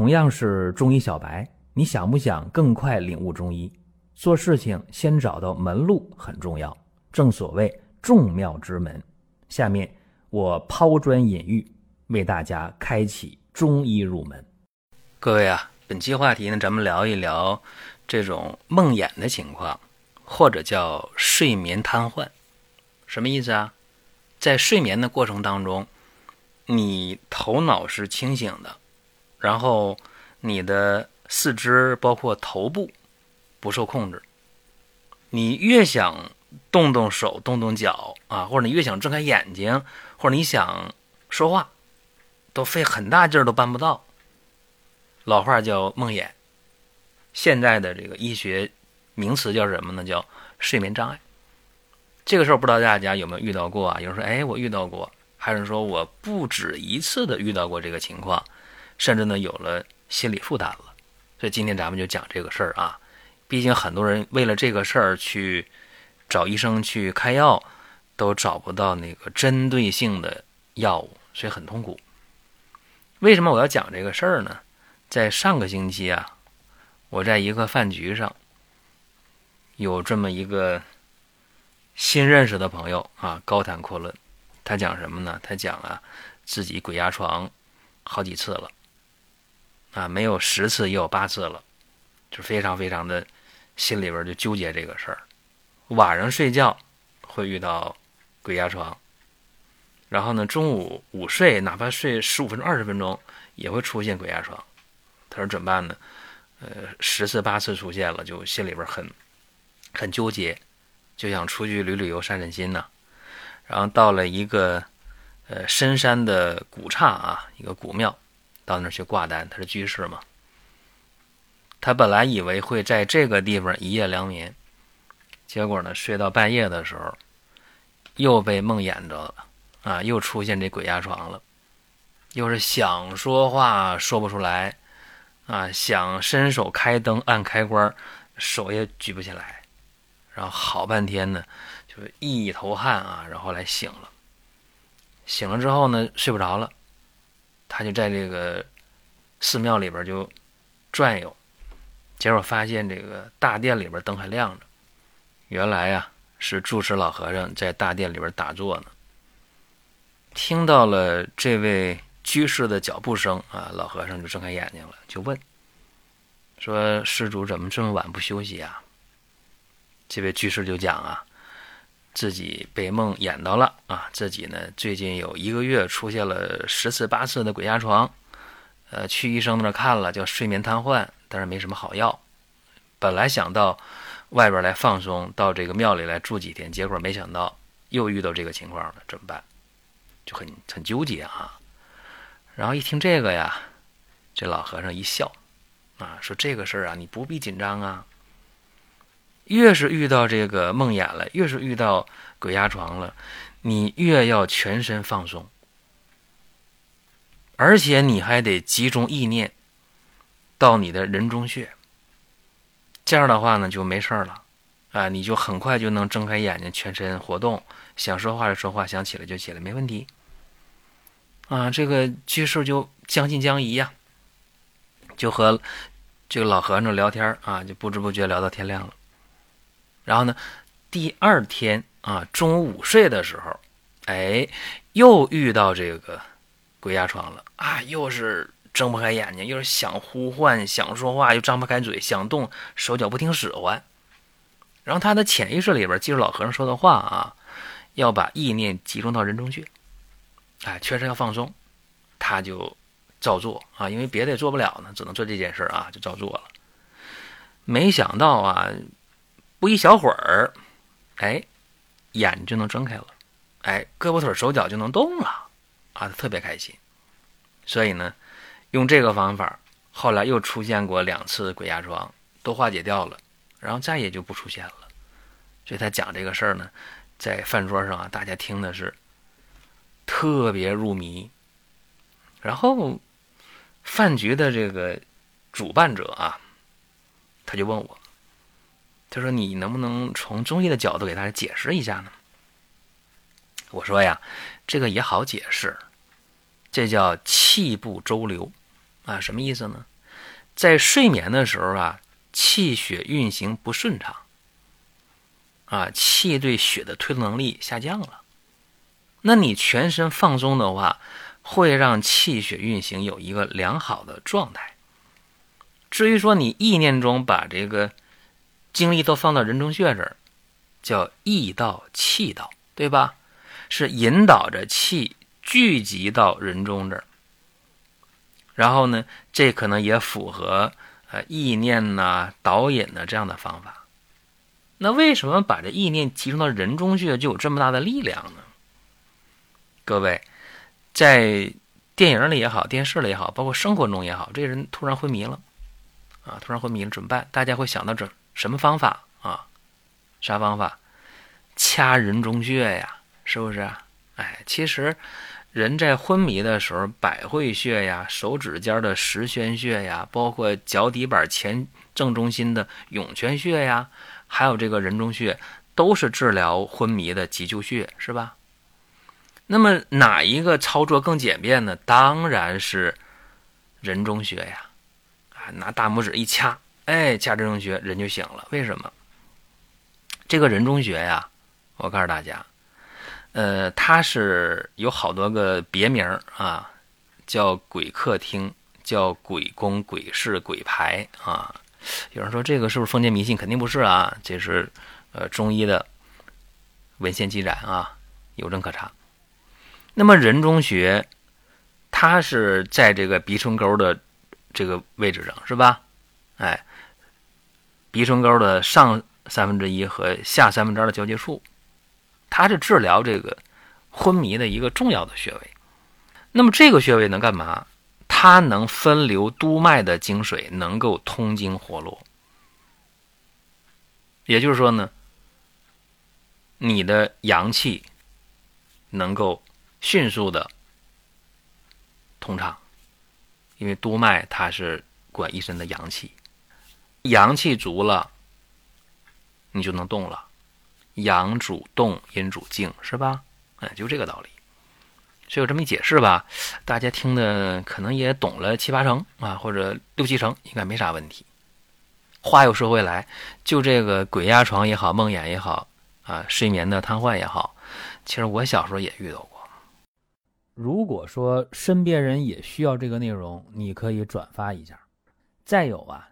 同样是中医小白，你想不想更快领悟中医？做事情先找到门路很重要，正所谓众妙之门。下面我抛砖引玉，为大家开启中医入门。各位啊，本期话题呢，咱们聊一聊这种梦魇的情况，或者叫睡眠瘫痪，什么意思啊？在睡眠的过程当中，你头脑是清醒的。然后，你的四肢包括头部不受控制。你越想动动手、动动脚啊，或者你越想睁开眼睛，或者你想说话，都费很大劲儿都办不到。老话叫梦魇，现在的这个医学名词叫什么呢？叫睡眠障碍。这个时候不知道大家有没有遇到过啊？有人说：“哎，我遇到过。”还是说我不止一次的遇到过这个情况。甚至呢，有了心理负担了，所以今天咱们就讲这个事儿啊。毕竟很多人为了这个事儿去找医生去开药，都找不到那个针对性的药物，所以很痛苦。为什么我要讲这个事儿呢？在上个星期啊，我在一个饭局上，有这么一个新认识的朋友啊，高谈阔论。他讲什么呢？他讲啊，自己鬼压床好几次了。啊，没有十次也有八次了，就非常非常的，心里边就纠结这个事儿。晚上睡觉会遇到鬼压床，然后呢，中午午睡哪怕睡十五分钟、二十分钟也会出现鬼压床。他说怎么办呢？呃，十次八次出现了，就心里边很很纠结，就想出去旅旅游、散散心呢。然后到了一个呃深山的古刹啊，一个古庙。到那儿去挂单，他是居士嘛。他本来以为会在这个地方一夜良眠，结果呢，睡到半夜的时候，又被梦魇着了啊！又出现这鬼压床了，又是想说话说不出来啊，想伸手开灯按开关，手也举不起来，然后好半天呢，就是一头汗啊，然后来醒了。醒了之后呢，睡不着了。他就在这个寺庙里边就转悠，结果发现这个大殿里边灯还亮着。原来呀，是住持老和尚在大殿里边打坐呢。听到了这位居士的脚步声啊，老和尚就睁开眼睛了，就问说：“施主怎么这么晚不休息啊？”这位居士就讲啊。自己被梦魇到了啊！自己呢，最近有一个月出现了十次八次的鬼压床，呃，去医生那看了，叫睡眠瘫痪，但是没什么好药。本来想到外边来放松，到这个庙里来住几天，结果没想到又遇到这个情况了，怎么办？就很很纠结啊。然后一听这个呀，这老和尚一笑，啊，说这个事儿啊，你不必紧张啊。越是遇到这个梦魇了，越是遇到鬼压床了，你越要全身放松，而且你还得集中意念到你的人中穴。这样的话呢，就没事了，啊，你就很快就能睁开眼睛，全身活动，想说话就说话，想起来就起来，没问题。啊，这个居士就将信将疑呀，就和这个老和尚聊天啊，就不知不觉聊到天亮了。然后呢，第二天啊，中午午睡的时候，哎，又遇到这个鬼压床了啊！又是睁不开眼睛，又是想呼唤、想说话，又张不开嘴，想动手脚不听使唤。然后他的潜意识里边记住老和尚说的话啊，要把意念集中到人中穴，哎，全身要放松，他就照做啊，因为别的也做不了呢，只能做这件事啊，就照做了。没想到啊。不一小会儿，哎，眼就能睁开了，哎，胳膊腿手脚就能动了，啊，他特别开心。所以呢，用这个方法，后来又出现过两次鬼压床，都化解掉了，然后再也就不出现了。所以他讲这个事儿呢，在饭桌上啊，大家听的是特别入迷。然后饭局的这个主办者啊，他就问我。他说：“你能不能从中医的角度给大家解释一下呢？”我说：“呀，这个也好解释，这叫气不周流啊，什么意思呢？在睡眠的时候啊，气血运行不顺畅，啊，气对血的推动能力下降了。那你全身放松的话，会让气血运行有一个良好的状态。至于说你意念中把这个精力都放到人中穴这儿，叫意道气道，对吧？是引导着气聚集到人中这儿。然后呢，这可能也符合呃意念呐、导引呐这样的方法。那为什么把这意念集中到人中穴就有这么大的力量呢？各位，在电影里也好，电视里也好，包括生活中也好，这人突然昏迷了，啊，突然昏迷了怎么办？大家会想到这什么方法啊？啥方法？掐人中穴呀，是不是？哎，其实。人在昏迷的时候，百会穴呀、手指尖的十宣穴呀，包括脚底板前正中心的涌泉穴呀，还有这个人中穴，都是治疗昏迷的急救穴，是吧？那么哪一个操作更简便呢？当然是人中穴呀！啊，拿大拇指一掐，哎，掐人中穴，人就醒了。为什么？这个人中穴呀，我告诉大家。呃，它是有好多个别名啊，叫鬼客厅，叫鬼宫、鬼室、鬼牌啊。有人说这个是不是封建迷信？肯定不是啊，这是呃中医的文献记载啊，有证可查。那么人中穴，它是在这个鼻唇沟的这个位置上，是吧？哎，鼻唇沟的上三分之一和下三分之二的交界处。它是治疗这个昏迷的一个重要的穴位。那么这个穴位能干嘛？它能分流督脉的精水，能够通经活络。也就是说呢，你的阳气能够迅速的通畅，因为督脉它是管一身的阳气，阳气足了，你就能动了。阳主动，阴主静，是吧？哎，就这个道理。所以有这么一解释吧，大家听的可能也懂了七八成啊，或者六七成，应该没啥问题。话又说回来，就这个鬼压床也好，梦魇也好啊，睡眠的瘫痪也好，其实我小时候也遇到过。如果说身边人也需要这个内容，你可以转发一下。再有啊，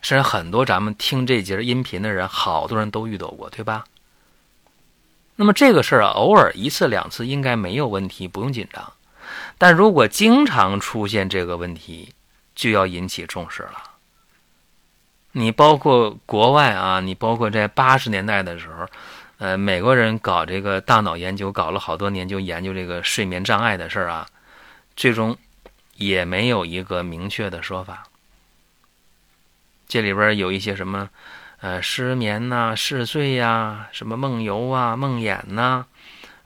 甚至很多咱们听这节音频的人，好多人都遇到过，对吧？那么这个事儿啊，偶尔一次两次应该没有问题，不用紧张。但如果经常出现这个问题，就要引起重视了。你包括国外啊，你包括在八十年代的时候，呃，美国人搞这个大脑研究，搞了好多年，就研究这个睡眠障碍的事儿啊，最终也没有一个明确的说法。这里边有一些什么？呃，失眠呐，嗜睡呀，什么梦游啊、梦魇呐，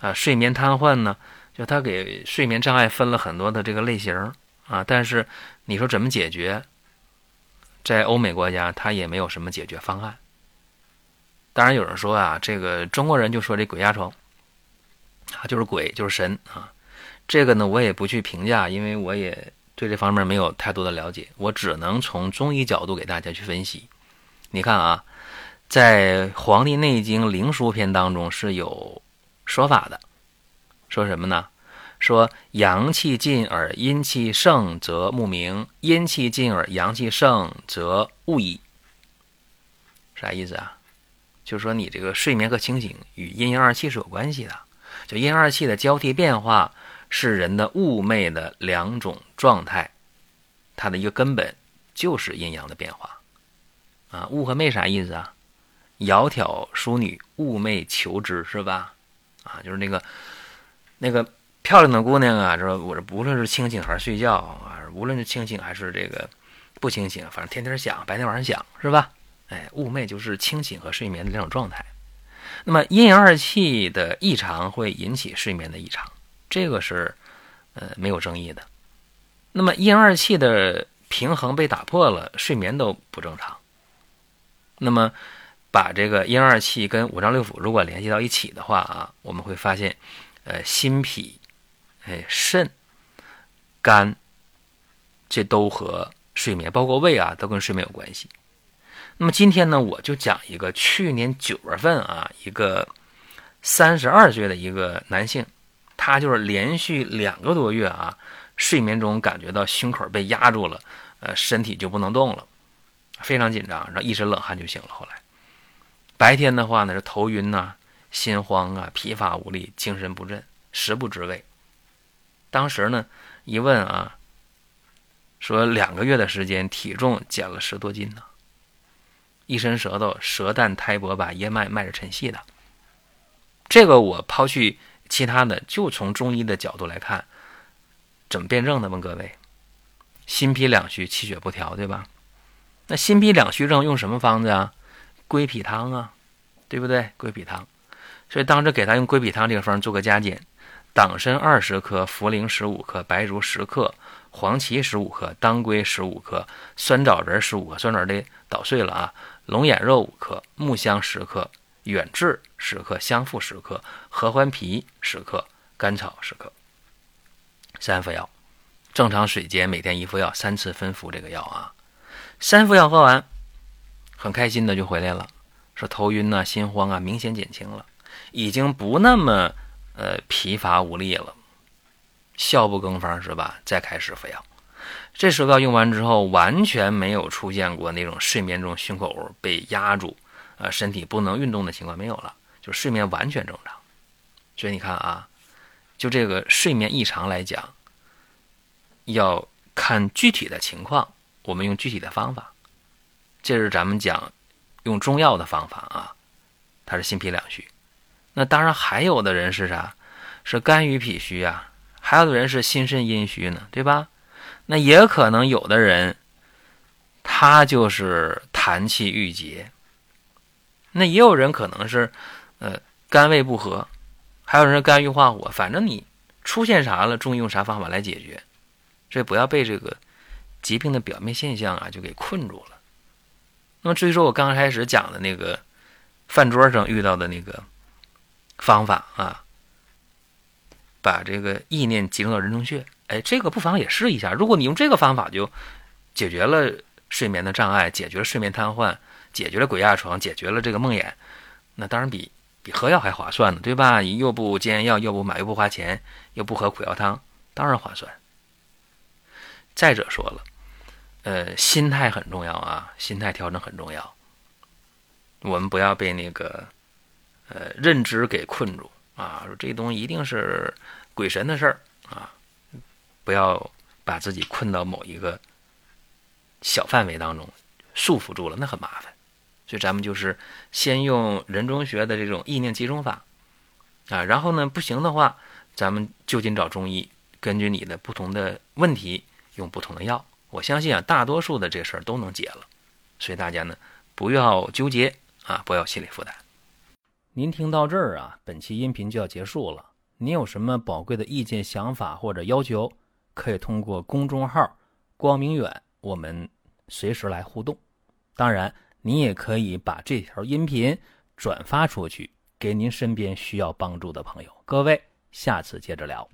啊，睡眠瘫痪呢？就他给睡眠障碍分了很多的这个类型啊。但是你说怎么解决？在欧美国家，他也没有什么解决方案。当然有人说啊，这个中国人就说这鬼压床啊，就是鬼，就是神啊。这个呢，我也不去评价，因为我也对这方面没有太多的了解，我只能从中医角度给大家去分析。你看啊，在《黄帝内经·灵枢篇》当中是有说法的，说什么呢？说阳气尽而阴气盛，则目明；阴气尽而阳气盛，则物矣。啥意思啊？就是说你这个睡眠和清醒与阴阳二气是有关系的，就阴阳二气的交替变化是人的物寐的两种状态，它的一个根本就是阴阳的变化。啊，物和寐啥意思啊？窈窕淑女，寤寐求之，是吧？啊，就是那个那个漂亮的姑娘啊，说？我这不论是清醒还是睡觉啊，无论是清醒还是这个不清醒，反正天天想，白天晚上想，是吧？哎，寤寐就是清醒和睡眠的两种状态。那么阴阳二气的异常会引起睡眠的异常，这个是呃没有争议的。那么阴阳二气的平衡被打破了，睡眠都不正常。那么把这个阴阳二气跟五脏六腑如果联系到一起的话啊，我们会发现，呃，心脾、哎肾、肝，这都和睡眠，包括胃啊，都跟睡眠有关系。那么今天呢，我就讲一个去年九月份啊，一个三十二岁的一个男性，他就是连续两个多月啊。睡眠中感觉到胸口被压住了，呃，身体就不能动了，非常紧张，然后一身冷汗就醒了。后来白天的话呢是头晕呐、心慌啊、疲乏无力、精神不振、食不知味。当时呢一问啊，说两个月的时间体重减了十多斤呢，一伸舌头，舌淡苔薄，把叶脉脉着沉细的。这个我抛去其他的，就从中医的角度来看。怎么辩证的？问各位，心脾两虚，气血不调，对吧？那心脾两虚症用什么方子啊？归脾汤啊，对不对？归脾汤。所以当时给他用归脾汤这个方做个加减：党参二十克，茯苓十五克，白术十克，黄芪十五克，当归十五克，酸枣仁十五克，酸枣仁得捣碎了啊。龙眼肉五克，木香十克，远志十克，香附十克，合欢皮十克，甘草十克。三副药，正常水煎，每天一副药，三次分服这个药啊。三副药喝完，很开心的就回来了，说头晕呐、心慌啊，明显减轻了，已经不那么呃疲乏无力了。笑不更方是吧？再开始服药，这十个药用完之后，完全没有出现过那种睡眠中胸口被压住，呃，身体不能运动的情况没有了，就睡眠完全正常。所以你看啊。就这个睡眠异常来讲，要看具体的情况，我们用具体的方法。这是咱们讲用中药的方法啊，它是心脾两虚。那当然还有的人是啥？是肝郁脾虚啊，还有的人是心肾阴虚呢，对吧？那也可能有的人他就是痰气郁结，那也有人可能是呃肝胃不和。还有人肝郁化火，反正你出现啥了，中医用啥方法来解决？所以不要被这个疾病的表面现象啊就给困住了。那么至于说我刚开始讲的那个饭桌上遇到的那个方法啊，把这个意念集中到人中穴，哎，这个不妨也试一下。如果你用这个方法就解决了睡眠的障碍，解决了睡眠瘫痪，解决了鬼压床，解决了这个梦魇，那当然比。比喝药还划算呢，对吧？你又不煎药，又不买，又不花钱，又不喝苦药汤，当然划算。再者说了，呃，心态很重要啊，心态调整很重要。我们不要被那个呃认知给困住啊，说这东西一定是鬼神的事儿啊，不要把自己困到某一个小范围当中，束缚住了，那很麻烦。所以咱们就是先用人中学的这种意念集中法，啊，然后呢不行的话，咱们就近找中医，根据你的不同的问题用不同的药。我相信啊，大多数的这事儿都能解了。所以大家呢不要纠结啊，不要心理负担。您听到这儿啊，本期音频就要结束了。您有什么宝贵的意见、想法或者要求，可以通过公众号“光明远”我们随时来互动。当然。你也可以把这条音频转发出去，给您身边需要帮助的朋友。各位，下次接着聊。